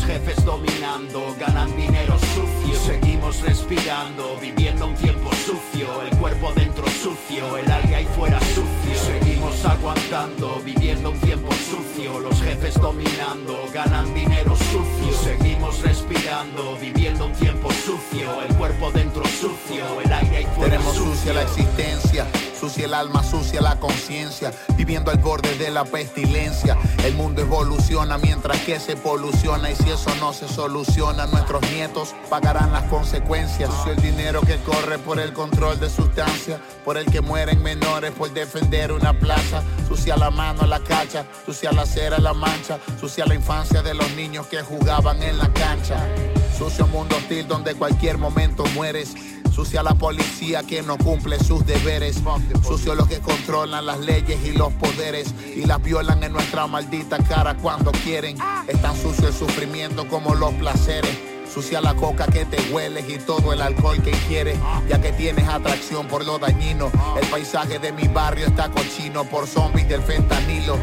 jefes dominando, ganan dinero sucio. Seguimos respirando, viviendo un tiempo sucio, el cuerpo dentro sucio, el aire ahí fuera sucio. Seguimos aguantando, viviendo un tiempo sucio, los jefes dominando, ganan dinero sucio. Seguimos respirando, viviendo un tiempo sucio, el cuerpo dentro sucio, el aire ahí fuera Tenemos sucia la existencia, sucia el alma, sucia la conciencia, viviendo al borde de la pestilencia. El mundo evoluciona mientras que se poluciona y si eso no se soluciona, nuestros nietos pagarán las consecuencias. Sucio el dinero que corre por el control de sustancia, por el que mueren menores por defender una plaza. Sucia la mano, la cacha, sucia la cera, la mancha, sucia la infancia de los niños que jugaban en la cancha. Sucio mundo hostil donde cualquier momento mueres. Sucia la policía que no cumple sus deberes. Sucio los que controlan las leyes y los poderes y las violan en nuestra maldita cara cuando quieren. Es tan sucio el sufrimiento como los placeres. Sucia la coca que te hueles y todo el alcohol que quieres, ya que tienes atracción por lo dañino. El paisaje de mi barrio está cochino por zombies del fentanilo.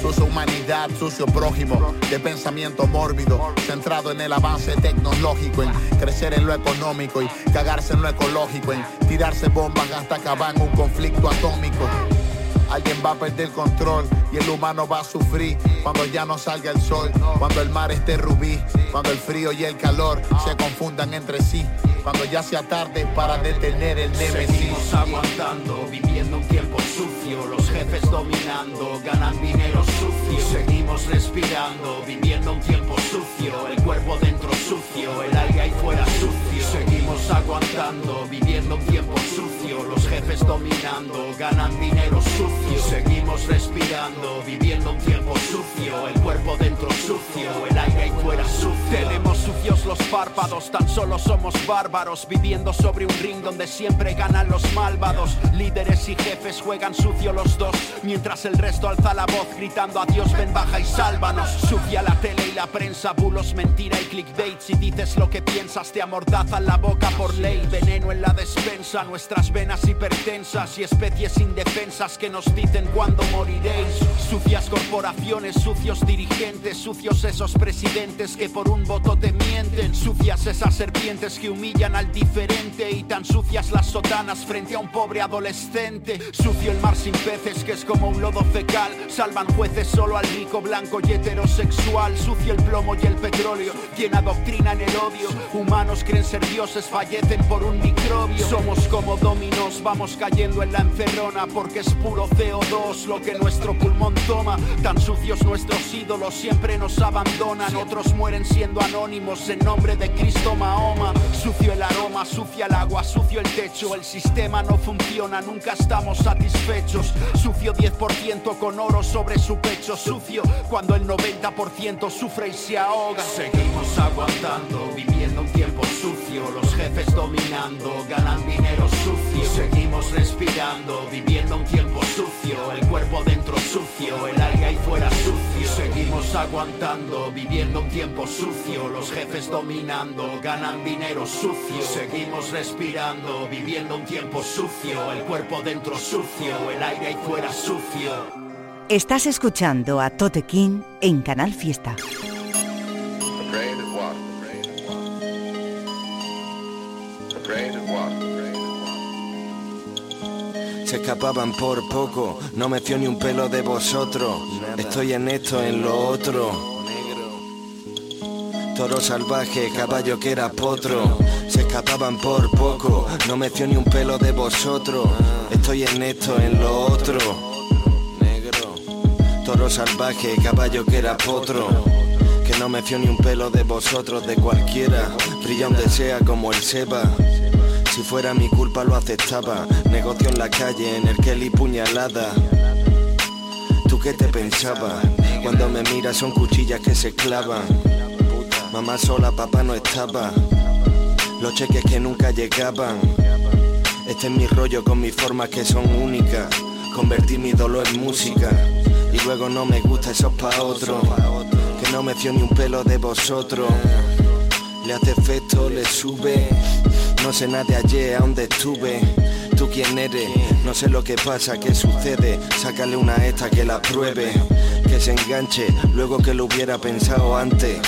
Sucia humanidad, sucio prójimo, de pensamiento mórbido, centrado en el avance tecnológico, en crecer en lo económico y cagarse en lo ecológico, en tirarse bombas hasta acabar en un conflicto atómico. Alguien va a perder control y el humano va a sufrir cuando ya no salga el sol, cuando el mar esté rubí, cuando el frío y el calor se confundan entre sí, cuando ya sea tarde para detener el némesis. Seguimos aguantando, viviendo un tiempo sucio, los jefes dominando, ganan dinero sucio. Seguimos respirando, viviendo un tiempo sucio, el cuerpo dentro sucio, el aire ahí fuera sucio. Seguimos aguantando, viviendo un tiempo sucio. Los jefes dominando, ganan dinero sucio. Seguimos respirando, viviendo un tiempo sucio. El cuerpo dentro sucio, el aire ahí fuera sucio. Tenemos sucios los párpados, tan solo somos bárbaros. Viviendo sobre un ring donde siempre ganan los malvados. Líderes y jefes juegan sucio los dos. Mientras el resto alza la voz gritando a Dios ven baja y sálvanos. Sucia la tele y la prensa, bulos, mentira y clickbait. Si dices lo que piensas te amordazan la boca por ley. Veneno en la despensa, nuestras venas hipertensas y especies indefensas que nos dicen cuándo moriréis. Sucias corporaciones, sucios dirigentes, sucios esos presidentes que por un voto te mienten. Sucias esas serpientes que humillan al diferente y tan sucias las sotanas frente a un pobre adolescente. Sucio el mar sin peces que es como un lodo fecal. Salvan jueces solo al rico, blanco y heterosexual. Sucio el plomo y el petróleo, llena doctrina en el odio. Humanos creen ser dioses, fallecen por un microbio. Somos como dominos, vamos cayendo en la encerrona porque es puro CO2 lo que nuestro pulmón toma. Tan sucios nuestros ídolos siempre nos abandonan. Otros mueren siendo anónimos en nombre de Cristo Mahoma. Sucio el aroma, sucia el agua, sucio el techo. El sistema no funciona, nunca estamos satisfechos. Sucio 10% con oro sobre su pecho. Sucio cuando el 90% sufre y se ahoga. Seguimos aguantando, viviendo un tiempo sucio. Los jefes dominando, ganan dinero sucio. Seguimos respirando, viviendo un tiempo sucio. El cuerpo dentro sucio, el aire ahí fuera sucio. Seguimos aguantando, viviendo un tiempo sucio. Los jefes dominando, ganan dinero sucio. Seguimos respirando, viviendo un tiempo sucio. El cuerpo dentro sucio, el aire ahí fuera sucio. Estás escuchando a Tote King en Canal Fiesta. Se escapaban por poco, no me fío ni un pelo de vosotros. Estoy en esto, en lo otro. Toro salvaje, caballo que era potro. Se escapaban por poco, no me fío ni un pelo de vosotros. Estoy en esto, en lo otro. Salvaje, caballo que era potro. Que no me fío ni un pelo de vosotros, de cualquiera. Brilla donde sea como el seba. Si fuera mi culpa lo aceptaba. Negocio en la calle, en el Kelly puñalada. ¿Tú qué te pensabas? Cuando me miras son cuchillas que se clavan. Mamá sola, papá no estaba. Los cheques que nunca llegaban. Este es mi rollo con mis formas que son únicas. Convertí mi dolor en música. Luego no me gusta eso pa' otro. Que no me fío ni un pelo de vosotros. Le hace efecto, le sube. No sé nada de ayer, a dónde estuve. ¿Tú quién eres? No sé lo que pasa, qué sucede. Sácale una esta que la pruebe. Que se enganche, luego que lo hubiera pensado antes.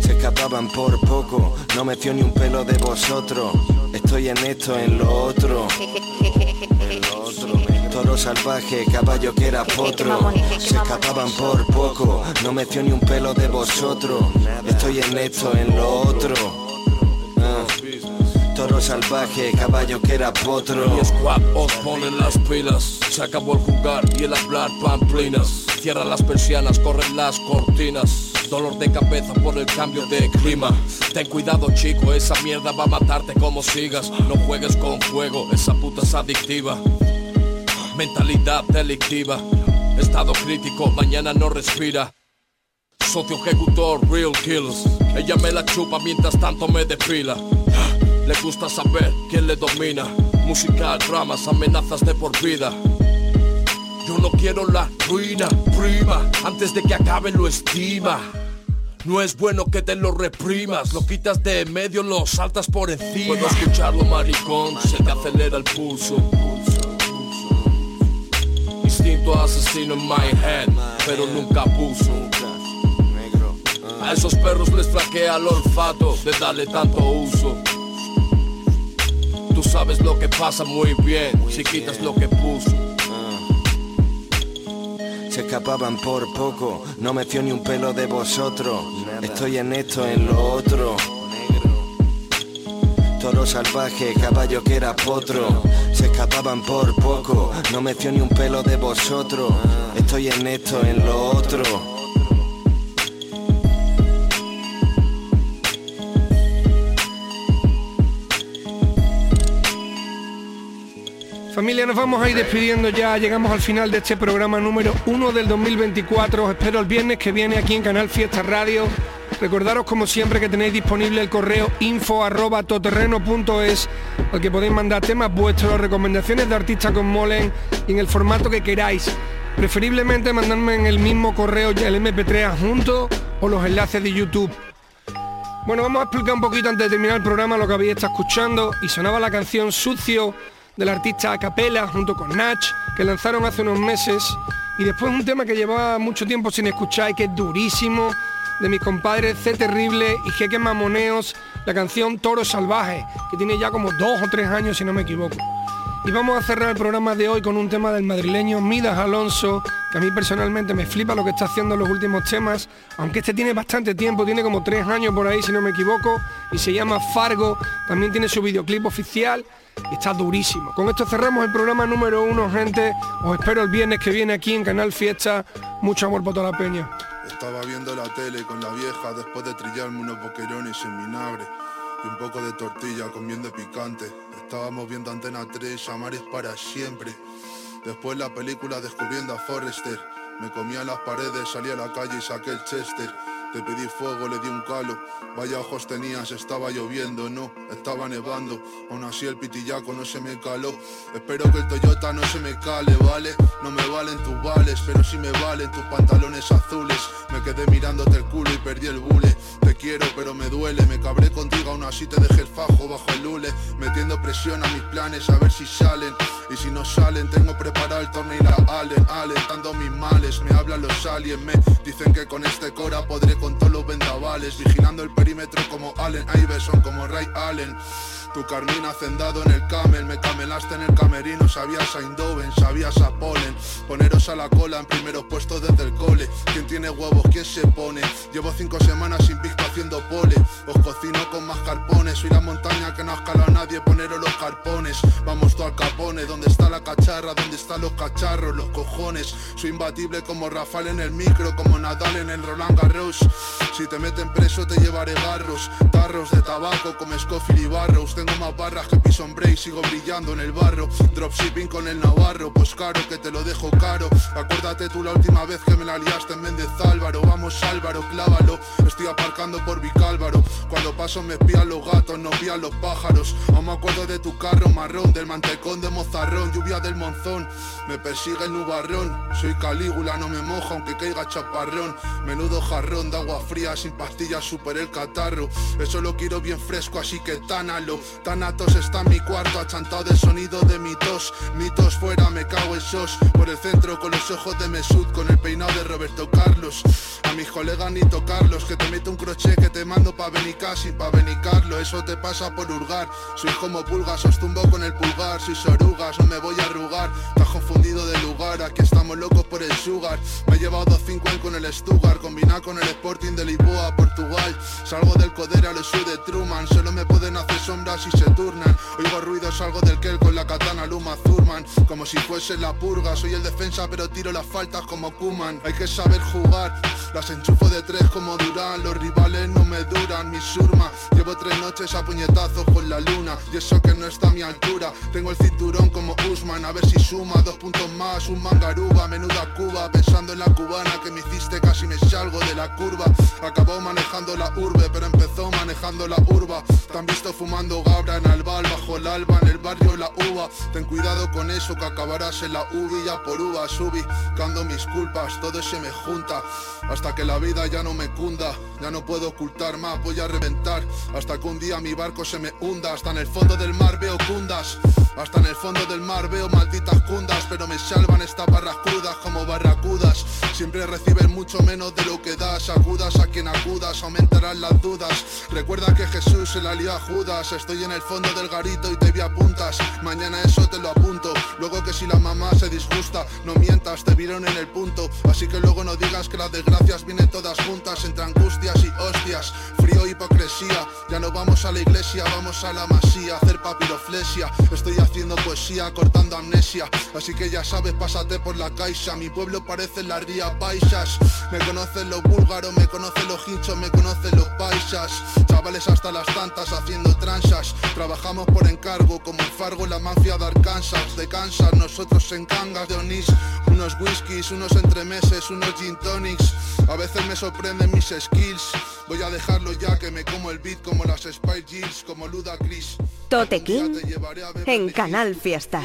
Se escapaban por poco, no me fío ni un pelo de vosotros. Estoy en esto, en lo otro. En lo otro. Toro salvaje, caballo que era potro. Se escapaban por poco, no me fío ni un pelo de vosotros. Estoy en esto, en lo otro. Toro salvaje, caballo que era potro. Mi squad os ponen las pilas. Se acabó el jugar y el hablar pamplinas. Cierra las persianas, corren las cortinas. Dolor de cabeza por el cambio de clima. Ten cuidado chico, esa mierda va a matarte como sigas. No juegues con fuego, esa puta es adictiva Mentalidad delictiva Estado crítico, mañana no respira Socio ejecutor, real kills Ella me la chupa mientras tanto me depila le gusta saber quién le domina. Musical, dramas, amenazas de por vida. Yo no quiero la ruina, prima. Antes de que acabe lo estima. No es bueno que te lo reprimas, lo quitas de medio, lo saltas por encima. Puedo escucharlo, maricón, se te acelera el pulso. Instinto asesino en my head, pero nunca abuso. A esos perros les flaquea el olfato de darle tanto uso. Tú sabes lo que pasa muy bien si quitas lo que puso. Se escapaban por poco, no me fío ni un pelo de vosotros. Estoy en esto, en lo otro. Toro salvaje, caballo que era potro. Se escapaban por poco, no metió ni un pelo de vosotros. Estoy en esto, en lo otro. Familia, nos vamos a ir despidiendo ya. Llegamos al final de este programa número 1 del 2024. Os espero el viernes que viene aquí en Canal Fiesta Radio. Recordaros como siempre que tenéis disponible el correo info arroba toterreno.es al que podéis mandar temas vuestros, recomendaciones de artistas con Molen y en el formato que queráis. Preferiblemente mandarme en el mismo correo el MP3 adjunto o los enlaces de YouTube. Bueno, vamos a explicar un poquito antes de terminar el programa lo que habéis estado escuchando y sonaba la canción Sucio del artista Acapella junto con Natch que lanzaron hace unos meses y después un tema que llevaba mucho tiempo sin escuchar y que es durísimo de mis compadres C Terrible y Jeque Mamoneos, la canción Toro Salvaje, que tiene ya como dos o tres años si no me equivoco. Y vamos a cerrar el programa de hoy con un tema del madrileño Midas Alonso, que a mí personalmente me flipa lo que está haciendo en los últimos temas, aunque este tiene bastante tiempo, tiene como tres años por ahí si no me equivoco, y se llama Fargo, también tiene su videoclip oficial y está durísimo. Con esto cerramos el programa número uno, gente. Os espero el viernes que viene aquí en Canal Fiesta. Mucho amor por toda la peña. Estaba viendo la tele con la vieja después de trillarme unos boquerones en vinagre y un poco de tortilla comiendo picante. Estábamos viendo Antena 3, Amares para siempre. Después la película Descubriendo a Forrester. Me comía las paredes, salí a la calle y saqué el Chester. Te pedí fuego, le di un calo. Vaya ojos tenías, estaba lloviendo, no, estaba nevando. Aún así el pitillaco no se me caló. Espero que el Toyota no se me cale, ¿vale? No me valen tus vales, pero sí me valen tus pantalones azules. Me quedé mirándote el culo y perdí el bule. Te quiero, pero me duele. Me cabré contigo, aún así te dejé el fajo bajo el lule. Metiendo presión a mis planes a ver si salen. Y si no salen, tengo preparado el torneo y la Allen. Alentando mis males, me hablan los aliens. Me dicen que con este cora podré con todos los vendavales. Vigilando el perímetro como Allen Iverson, como Ray Allen. Tu carmín hacendado en el camel, me camelaste en el camerino, sabías a Indoven, sabías a Polen. Poneros a la cola en primeros puestos desde el cole. ¿Quién tiene huevos? ¿Quién se pone? Llevo cinco semanas sin pisco haciendo pole. Os cocino con más carpones, soy la montaña que no ha escalado nadie, poneros los carpones. Vamos tú al capone, ¿dónde está la cacharra? ¿Dónde están los cacharros? Los cojones. Soy imbatible como Rafael en el micro, como Nadal en el Roland Garros. Si te meten preso te llevaré garros, tarros de tabaco como Scofield y Barrows. Más barras que Pison Break, sigo brillando en el barro. Dropshipping con el Navarro, pues caro que te lo dejo caro. Acuérdate tú la última vez que me la liaste en Méndez Álvaro. Vamos Álvaro, clávalo. Estoy aparcando por Vicálvaro. Cuando paso me espían los gatos, no pían los pájaros. Aún me acuerdo de tu carro marrón, del mantecón de mozarrón, lluvia del monzón. Me persigue el nubarrón. Soy Calígula, no me moja aunque caiga chaparrón. Menudo jarrón de agua fría, sin pastillas, super el catarro. Eso lo quiero bien fresco, así que tánalo. Tanatos está en mi cuarto, achantado de sonido de mi tos. Mitos fuera, me cago en sos. Por el centro con los ojos de Mesut, con el peinado de Roberto Carlos. A mis colegas ni tocarlos, que te meto un crochet que te mando pa' venir casi, pa' venir Carlos. Eso te pasa por hurgar. Soy como pulgas, os tumbo con el pulgar. Soy orugas, no me voy a arrugar. Estás confundido de lugar, aquí estamos locos por el sugar. Me he llevado dos 5 con el Stuttgart, combinado con el Sporting de Lisboa, Portugal. Salgo del Codera, lo soy de Truman. Solo me pueden hacer sombras y se turnan. Oigo ruido, salgo del Kel con la katana Luma Zurman. Como si fuese la purga, soy el defensa, pero tiro las faltas como Kuman. Hay que saber jugar, las enchufo de tres como Durán. Los rivales no me duran, mi surma. Llevo tres noches a puñetazos con la luna. Y eso que no está a mi altura. Tengo el cinturón como Usman, a ver si suma dos puntos más. Un mangaruba, menuda Cuba. Pensando en la cubana que me hiciste, casi me salgo de la curva. Acabó manejando la urbe, pero empezó manejando la urba. Te han visto fumando gabra en albal, bajo el alba, en el barrio la uva. Ten cuidado con eso que acabarás en la uvilla por uva. Subicando mis culpas, todo se me junta. Hasta que la vida ya no me cunda, ya no puedo ocultar más, voy a reventar. Hasta que un día mi barco se me hunda, hasta en el fondo del mar veo cundas. Hasta en el fondo del mar veo malditas cundas, pero me salvan estas barras crudas como barracudas. Siempre reciben mucho menos de lo que das, acudas a quien acudas, aumentarán las dudas. Recuerda que Jesús se la lió a Judas, estoy en el fondo del garito y te vi a puntas. Mañana eso te lo apunto, luego que si la mamá se disgusta, no mientas, te vieron en el punto. Así que luego no digas que las desgracias vienen todas juntas, entre angustias y hostias. Frío hipocresía Ya no vamos a la iglesia, vamos a la masía Hacer papiroflesia. Estoy haciendo poesía, cortando amnesia. Así que ya sabes, pásate por la caixa. Mi pueblo parece la ría paisas. Me conocen los búlgaros, me conocen los hinchos, me conocen los paisas. Chavales hasta las tantas haciendo Trabajamos por encargo como el Fargo la mafia de Arkansas De Kansas, nosotros en cangas de Onís Unos whiskies, unos entremeses, unos gin tonics. A veces me sorprenden mis skills. Voy a dejarlo ya que me como el beat como las Spy Jeans Como Luda Chris. Tote King en Canal Fiesta.